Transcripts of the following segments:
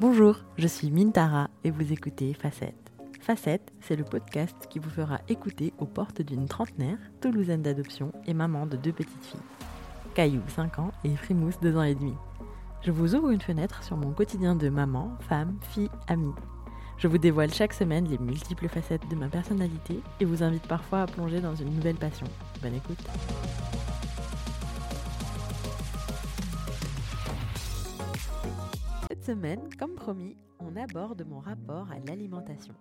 Bonjour, je suis Mintara et vous écoutez Facette. Facette, c'est le podcast qui vous fera écouter aux portes d'une trentenaire, toulousaine d'adoption et maman de deux petites filles. Caillou, 5 ans, et Frimousse, 2 ans et demi. Je vous ouvre une fenêtre sur mon quotidien de maman, femme, fille, amie. Je vous dévoile chaque semaine les multiples facettes de ma personnalité et vous invite parfois à plonger dans une nouvelle passion. Bonne écoute. Cette semaine, comme promis, on aborde mon rapport à l'alimentation.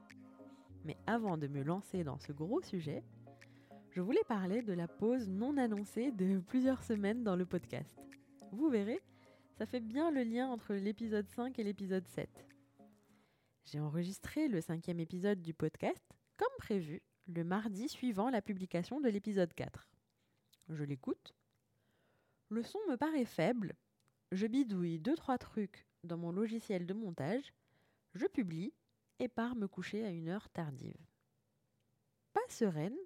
Mais avant de me lancer dans ce gros sujet, je voulais parler de la pause non annoncée de plusieurs semaines dans le podcast. Vous verrez, ça fait bien le lien entre l'épisode 5 et l'épisode 7. J'ai enregistré le cinquième épisode du podcast, comme prévu, le mardi suivant la publication de l'épisode 4. Je l'écoute. Le son me paraît faible. Je bidouille deux trois trucs dans mon logiciel de montage. Je publie et pars me coucher à une heure tardive. Pas sereine,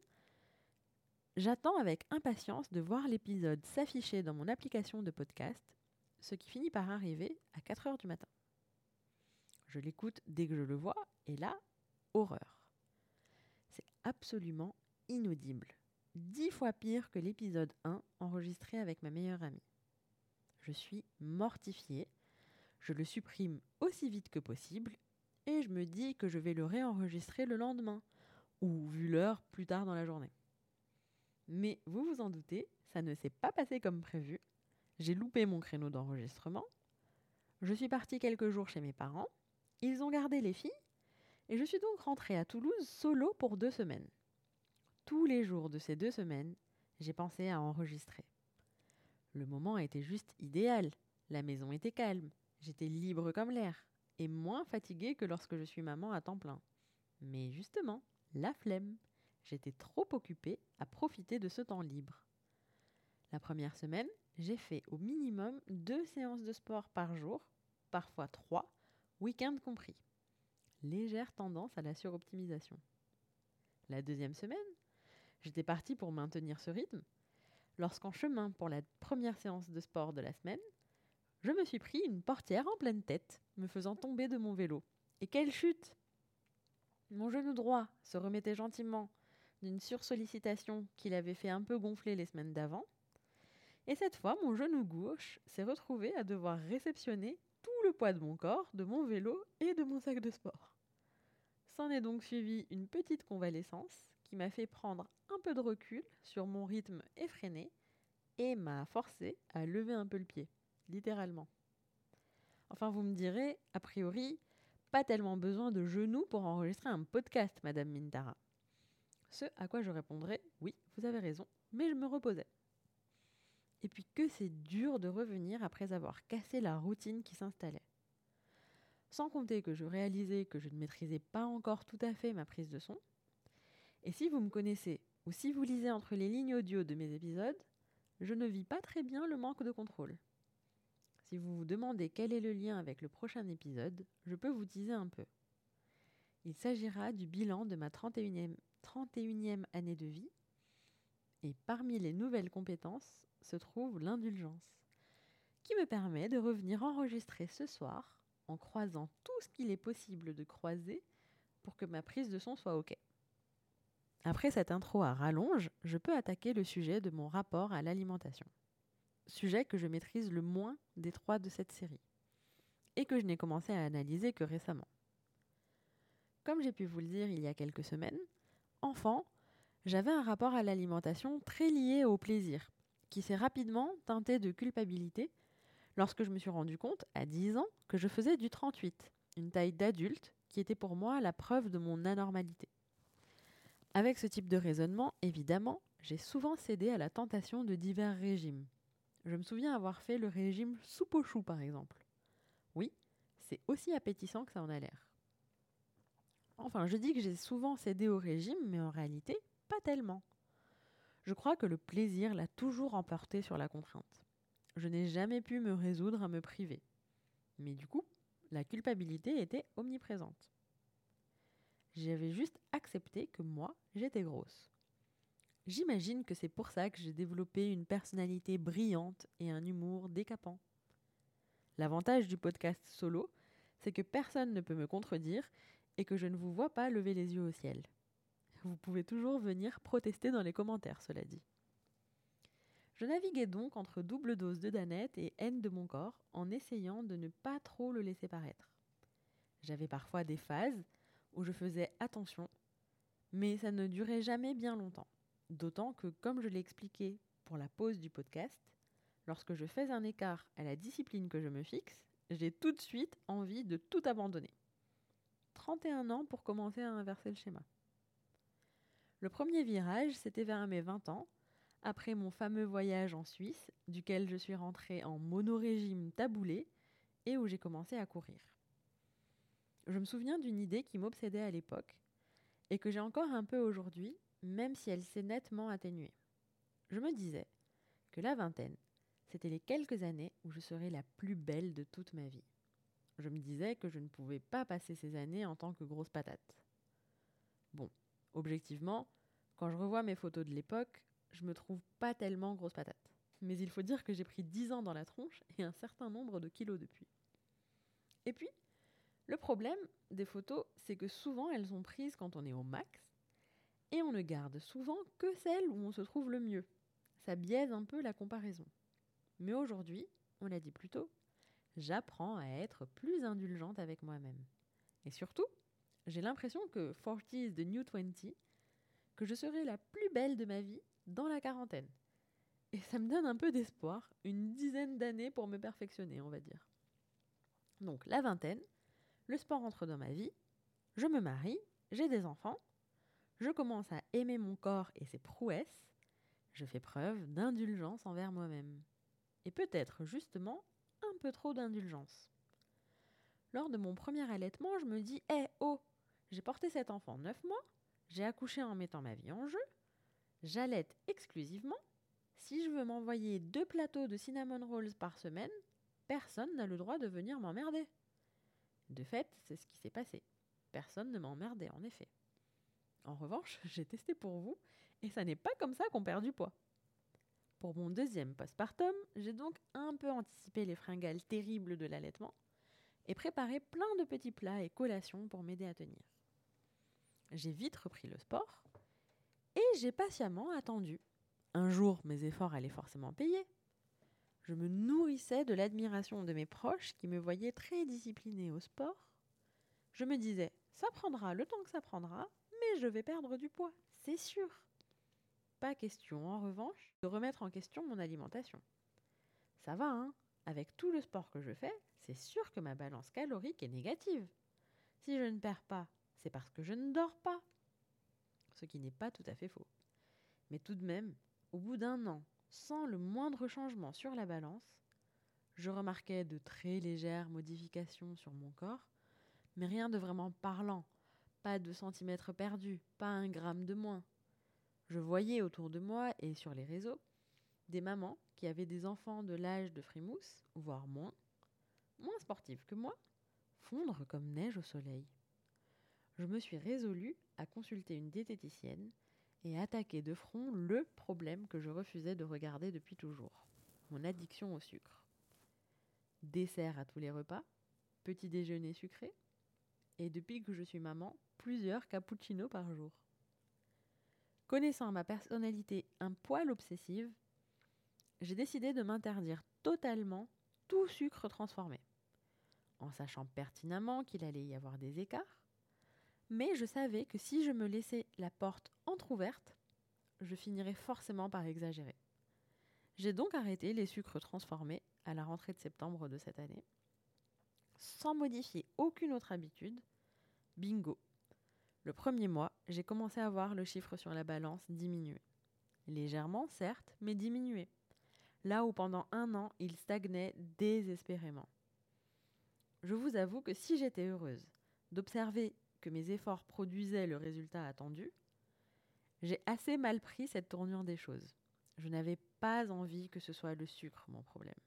j'attends avec impatience de voir l'épisode s'afficher dans mon application de podcast, ce qui finit par arriver à 4 heures du matin. Je l'écoute dès que je le vois, et là, horreur. C'est absolument inaudible. Dix fois pire que l'épisode 1 enregistré avec ma meilleure amie. Je suis mortifiée. Je le supprime aussi vite que possible et je me dis que je vais le réenregistrer le lendemain ou, vu l'heure, plus tard dans la journée. Mais vous vous en doutez, ça ne s'est pas passé comme prévu. J'ai loupé mon créneau d'enregistrement. Je suis partie quelques jours chez mes parents ils ont gardé les filles et je suis donc rentrée à Toulouse solo pour deux semaines. Tous les jours de ces deux semaines, j'ai pensé à enregistrer. Le moment était juste idéal. La maison était calme, j'étais libre comme l'air et moins fatiguée que lorsque je suis maman à temps plein. Mais justement, la flemme. J'étais trop occupée à profiter de ce temps libre. La première semaine, j'ai fait au minimum deux séances de sport par jour, parfois trois, week-end compris. Légère tendance à la suroptimisation. La deuxième semaine, j'étais partie pour maintenir ce rythme, lorsqu'en chemin pour la première séance de sport de la semaine, je me suis pris une portière en pleine tête, me faisant tomber de mon vélo. Et quelle chute Mon genou droit se remettait gentiment d'une sursollicitation qu'il avait fait un peu gonfler les semaines d'avant. Et cette fois, mon genou gauche s'est retrouvé à devoir réceptionner le poids de mon corps, de mon vélo et de mon sac de sport. S'en est donc suivi une petite convalescence qui m'a fait prendre un peu de recul sur mon rythme effréné et m'a forcé à lever un peu le pied, littéralement. Enfin, vous me direz, a priori, pas tellement besoin de genoux pour enregistrer un podcast, Madame Mintara. Ce à quoi je répondrai, oui, vous avez raison, mais je me reposais et puis que c'est dur de revenir après avoir cassé la routine qui s'installait. Sans compter que je réalisais que je ne maîtrisais pas encore tout à fait ma prise de son. Et si vous me connaissez, ou si vous lisez entre les lignes audio de mes épisodes, je ne vis pas très bien le manque de contrôle. Si vous vous demandez quel est le lien avec le prochain épisode, je peux vous teaser un peu. Il s'agira du bilan de ma 31e, 31e année de vie, et parmi les nouvelles compétences, se trouve l'indulgence, qui me permet de revenir enregistrer ce soir en croisant tout ce qu'il est possible de croiser pour que ma prise de son soit OK. Après cette intro à rallonge, je peux attaquer le sujet de mon rapport à l'alimentation. Sujet que je maîtrise le moins des trois de cette série, et que je n'ai commencé à analyser que récemment. Comme j'ai pu vous le dire il y a quelques semaines, enfant, j'avais un rapport à l'alimentation très lié au plaisir, qui s'est rapidement teinté de culpabilité lorsque je me suis rendu compte, à 10 ans, que je faisais du 38, une taille d'adulte qui était pour moi la preuve de mon anormalité. Avec ce type de raisonnement, évidemment, j'ai souvent cédé à la tentation de divers régimes. Je me souviens avoir fait le régime soupe au chou, par exemple. Oui, c'est aussi appétissant que ça en a l'air. Enfin, je dis que j'ai souvent cédé au régime, mais en réalité, pas tellement. Je crois que le plaisir l'a toujours emporté sur la contrainte. Je n'ai jamais pu me résoudre à me priver. Mais du coup, la culpabilité était omniprésente. J'avais juste accepté que moi, j'étais grosse. J'imagine que c'est pour ça que j'ai développé une personnalité brillante et un humour décapant. L'avantage du podcast solo, c'est que personne ne peut me contredire et que je ne vous vois pas lever les yeux au ciel. Vous pouvez toujours venir protester dans les commentaires, cela dit. Je naviguais donc entre double dose de Danette et haine de mon corps en essayant de ne pas trop le laisser paraître. J'avais parfois des phases où je faisais attention, mais ça ne durait jamais bien longtemps. D'autant que, comme je l'ai expliqué pour la pause du podcast, lorsque je fais un écart à la discipline que je me fixe, j'ai tout de suite envie de tout abandonner. 31 ans pour commencer à inverser le schéma. Le premier virage, c'était vers mes 20 ans, après mon fameux voyage en Suisse, duquel je suis rentrée en monorégime taboulé et où j'ai commencé à courir. Je me souviens d'une idée qui m'obsédait à l'époque et que j'ai encore un peu aujourd'hui, même si elle s'est nettement atténuée. Je me disais que la vingtaine, c'était les quelques années où je serais la plus belle de toute ma vie. Je me disais que je ne pouvais pas passer ces années en tant que grosse patate. Bon, objectivement, quand je revois mes photos de l'époque, je me trouve pas tellement grosse patate. Mais il faut dire que j'ai pris 10 ans dans la tronche et un certain nombre de kilos depuis. Et puis, le problème des photos, c'est que souvent elles sont prises quand on est au max et on ne garde souvent que celles où on se trouve le mieux. Ça biaise un peu la comparaison. Mais aujourd'hui, on l'a dit plus tôt, j'apprends à être plus indulgente avec moi-même. Et surtout, j'ai l'impression que 40 is the new 20, que je serai la plus belle de ma vie dans la quarantaine. Et ça me donne un peu d'espoir, une dizaine d'années pour me perfectionner, on va dire. Donc la vingtaine, le sport entre dans ma vie, je me marie, j'ai des enfants, je commence à aimer mon corps et ses prouesses, je fais preuve d'indulgence envers moi-même. Et peut-être justement un peu trop d'indulgence. Lors de mon premier allaitement, je me dis eh, oh, j'ai porté cet enfant neuf mois, j'ai accouché en mettant ma vie en jeu, j'allaite exclusivement. Si je veux m'envoyer deux plateaux de cinnamon rolls par semaine, personne n'a le droit de venir m'emmerder. De fait, c'est ce qui s'est passé. Personne ne m'a emmerdé, en effet. En revanche, j'ai testé pour vous, et ça n'est pas comme ça qu'on perd du poids. Pour mon deuxième postpartum, j'ai donc un peu anticipé les fringales terribles de l'allaitement et préparé plein de petits plats et collations pour m'aider à tenir. J'ai vite repris le sport et j'ai patiemment attendu. Un jour, mes efforts allaient forcément payer. Je me nourrissais de l'admiration de mes proches qui me voyaient très disciplinée au sport. Je me disais, ça prendra le temps que ça prendra, mais je vais perdre du poids, c'est sûr. Pas question, en revanche, de remettre en question mon alimentation. Ça va, hein Avec tout le sport que je fais, c'est sûr que ma balance calorique est négative. Si je ne perds pas, c'est parce que je ne dors pas. Ce qui n'est pas tout à fait faux. Mais tout de même, au bout d'un an sans le moindre changement sur la balance. Je remarquais de très légères modifications sur mon corps, mais rien de vraiment parlant. Pas de centimètres perdus, pas un gramme de moins. Je voyais autour de moi et sur les réseaux des mamans qui avaient des enfants de l'âge de Frimousse, voire moins, moins sportifs que moi, fondre comme neige au soleil. Je me suis résolue à consulter une diététicienne et attaquer de front le problème que je refusais de regarder depuis toujours, mon addiction au sucre. Dessert à tous les repas, petit déjeuner sucré, et depuis que je suis maman, plusieurs cappuccinos par jour. Connaissant ma personnalité un poil obsessive, j'ai décidé de m'interdire totalement tout sucre transformé, en sachant pertinemment qu'il allait y avoir des écarts, mais je savais que si je me laissais la porte entr'ouverte, je finirais forcément par exagérer. J'ai donc arrêté les sucres transformés à la rentrée de septembre de cette année, sans modifier aucune autre habitude. Bingo. Le premier mois, j'ai commencé à voir le chiffre sur la balance diminuer. Légèrement, certes, mais diminuer. Là où pendant un an, il stagnait désespérément. Je vous avoue que si j'étais heureuse d'observer que mes efforts produisaient le résultat attendu, j'ai assez mal pris cette tournure des choses. Je n'avais pas envie que ce soit le sucre mon problème.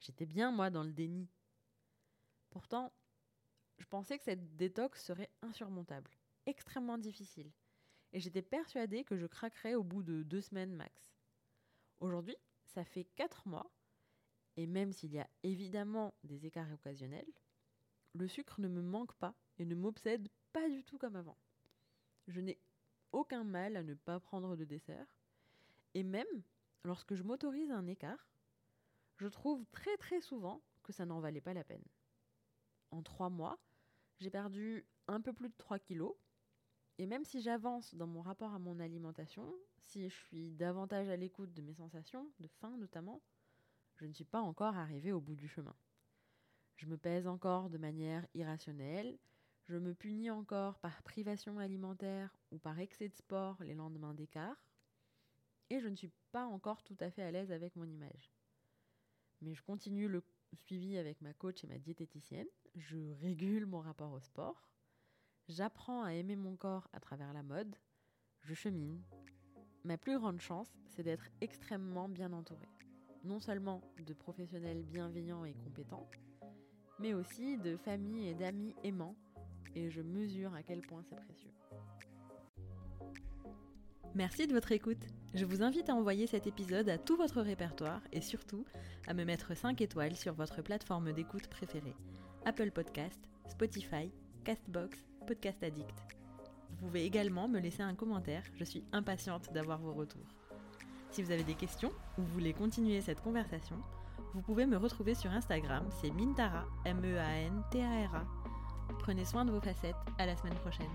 J'étais bien, moi, dans le déni. Pourtant, je pensais que cette détox serait insurmontable, extrêmement difficile, et j'étais persuadée que je craquerais au bout de deux semaines max. Aujourd'hui, ça fait quatre mois, et même s'il y a évidemment des écarts occasionnels, le sucre ne me manque pas et ne m'obsède pas du tout comme avant. Je n'ai aucun mal à ne pas prendre de dessert. Et même lorsque je m'autorise un écart, je trouve très très souvent que ça n'en valait pas la peine. En trois mois, j'ai perdu un peu plus de 3 kilos. Et même si j'avance dans mon rapport à mon alimentation, si je suis davantage à l'écoute de mes sensations, de faim notamment, je ne suis pas encore arrivée au bout du chemin. Je me pèse encore de manière irrationnelle, je me punis encore par privation alimentaire ou par excès de sport les lendemains d'écart, et je ne suis pas encore tout à fait à l'aise avec mon image. Mais je continue le suivi avec ma coach et ma diététicienne, je régule mon rapport au sport, j'apprends à aimer mon corps à travers la mode, je chemine. Ma plus grande chance, c'est d'être extrêmement bien entourée. Non seulement de professionnels bienveillants et compétents, mais aussi de familles et d'amis aimants, et je mesure à quel point c'est précieux. Merci de votre écoute. Je vous invite à envoyer cet épisode à tout votre répertoire et surtout à me mettre 5 étoiles sur votre plateforme d'écoute préférée. Apple Podcast, Spotify, Castbox, Podcast Addict. Vous pouvez également me laisser un commentaire, je suis impatiente d'avoir vos retours. Si vous avez des questions ou voulez continuer cette conversation, vous pouvez me retrouver sur Instagram, c'est Mintara, M-E-A-N-T-A-R-A. Prenez soin de vos facettes, à la semaine prochaine.